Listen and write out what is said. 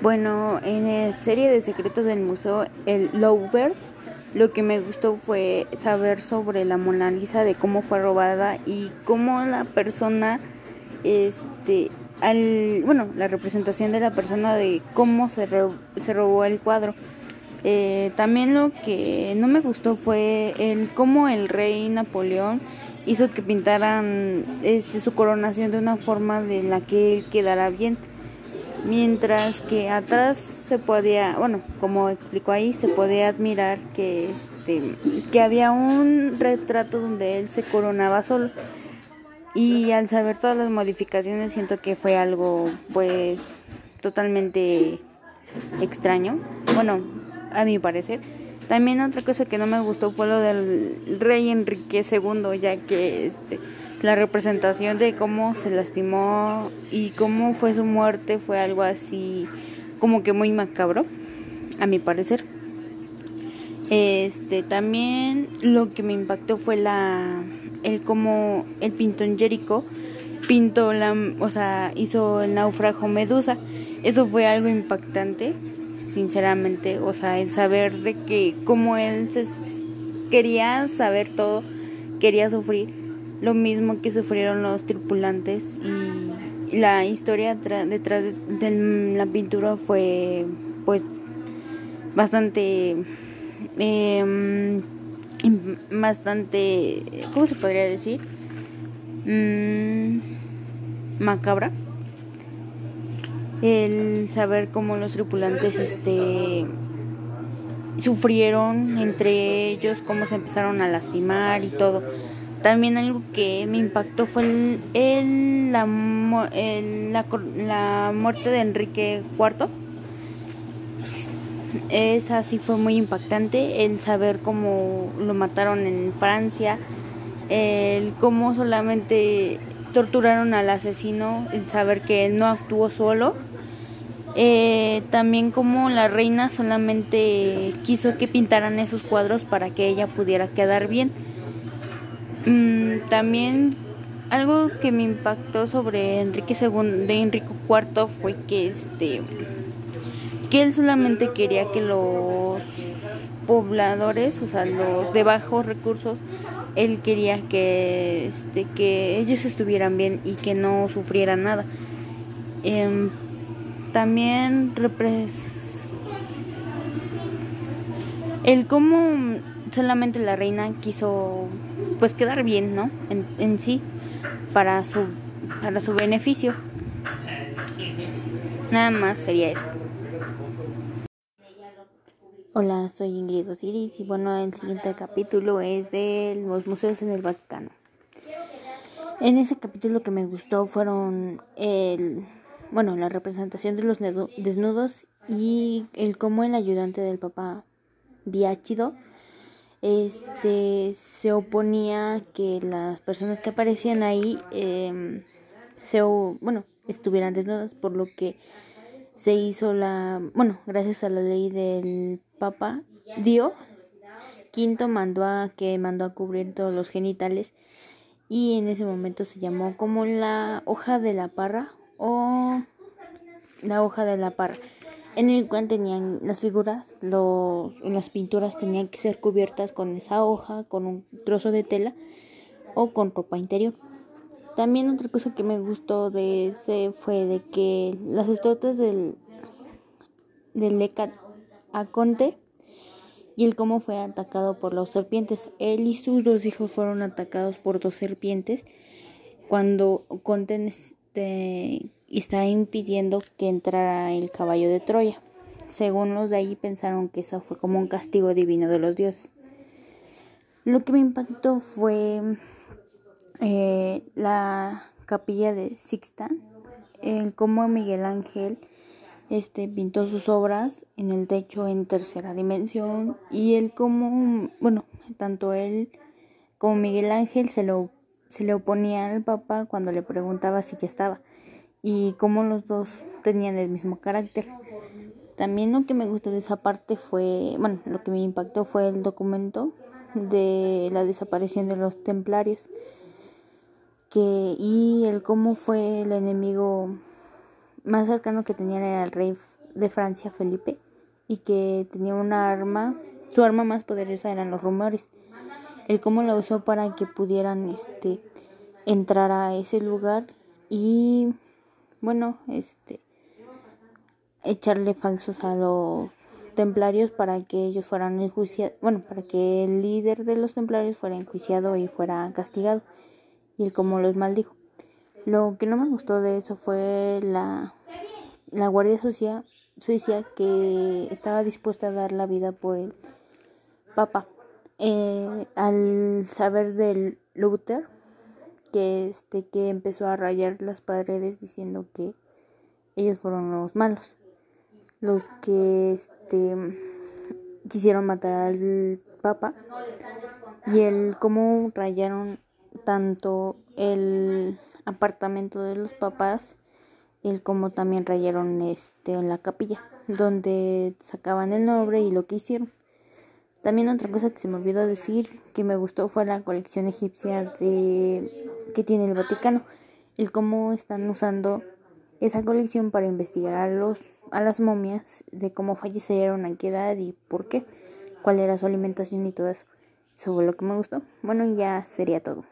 Bueno, en la serie de secretos del museo, el Lovebird, lo que me gustó fue saber sobre la Mona Lisa, de cómo fue robada y cómo la persona, este, al, bueno, la representación de la persona de cómo se, se robó el cuadro. Eh, también lo que no me gustó fue el cómo el rey Napoleón hizo que pintaran este, su coronación de una forma de la que él quedara bien mientras que atrás se podía, bueno, como explicó ahí, se podía admirar que este que había un retrato donde él se coronaba solo. Y al saber todas las modificaciones siento que fue algo pues totalmente extraño, bueno, a mi parecer. También otra cosa que no me gustó fue lo del rey Enrique II, ya que este la representación de cómo se lastimó y cómo fue su muerte fue algo así como que muy macabro, a mi parecer. Este también lo que me impactó fue la el cómo el pintón Jericho pintó la, o sea, hizo el naufrago Medusa. Eso fue algo impactante, sinceramente, o sea, el saber de que como él se quería saber todo, quería sufrir lo mismo que sufrieron los tripulantes y la historia detrás de, la pintura fue pues bastante em, bastante cómo se podría decir mm, macabra. El saber cómo los tripulantes este sufrieron entre ellos cómo se empezaron a lastimar y todo también algo que me impactó fue el, la, la, muerte de Enrique IV. Esa sí fue muy impactante, el saber cómo lo mataron en Francia, el cómo solamente torturaron al asesino, el saber que no actuó solo. Eh, también como la reina solamente quiso que pintaran esos cuadros para que ella pudiera quedar bien Mm, también algo que me impactó sobre Enrique II de Enrique IV fue que este que él solamente quería que los pobladores, o sea, los de bajos recursos, él quería que este que ellos estuvieran bien y que no sufrieran nada. Em, también repres el cómo solamente la reina quiso pues quedar bien, ¿no? En, en sí, para su, para su beneficio. Nada más sería eso. Hola, soy Ingrid Osiris y bueno, el siguiente capítulo es de los museos en el Vaticano. En ese capítulo que me gustó fueron el, bueno, la representación de los desnudos y el cómo el ayudante del Papa Biachido este se oponía que las personas que aparecían ahí eh, se bueno estuvieran desnudas por lo que se hizo la bueno gracias a la ley del Papa Dio Quinto mandó a que mandó a cubrir todos los genitales y en ese momento se llamó como la hoja de la parra o la hoja de la parra en el cual tenían las figuras, los, las pinturas tenían que ser cubiertas con esa hoja, con un trozo de tela o con ropa interior. También otra cosa que me gustó de ese fue de que las estatuas del, del Lecat Aconte y el cómo fue atacado por las serpientes. Él y sus dos hijos fueron atacados por dos serpientes cuando Conte este, y está impidiendo que entrara el caballo de Troya. Según los de ahí pensaron que eso fue como un castigo divino de los dioses. Lo que me impactó fue eh, la capilla de Sixtan, el cómo Miguel Ángel este pintó sus obras en el techo en tercera dimensión y el cómo bueno tanto él como Miguel Ángel se lo se le oponía al Papa cuando le preguntaba si ya estaba y cómo los dos tenían el mismo carácter. También lo que me gustó de esa parte fue, bueno, lo que me impactó fue el documento de la desaparición de los templarios que y el cómo fue el enemigo más cercano que tenían era el rey de Francia, Felipe, y que tenía una arma, su arma más poderosa eran los rumores. El cómo la usó para que pudieran este entrar a ese lugar y bueno, este echarle falsos a los templarios para que ellos fueran enjuiciados, bueno, para que el líder de los templarios fuera enjuiciado y fuera castigado, y él como los maldijo. Lo que no me gustó de eso fue la, la Guardia Suiza que estaba dispuesta a dar la vida por el Papa. Eh, al saber del Luther, que este que empezó a rayar las paredes diciendo que ellos fueron los malos. Los que este, quisieron matar al Papa. Y el cómo rayaron tanto el apartamento de los papás el como también rayaron este en la capilla donde sacaban el nombre y lo que hicieron. También otra cosa que se me olvidó decir que me gustó fue la colección egipcia de que tiene el Vaticano el cómo están usando esa colección para investigar a los a las momias de cómo fallecieron, a qué edad y por qué, cuál era su alimentación y todo eso. Eso fue lo que me gustó. Bueno, ya sería todo.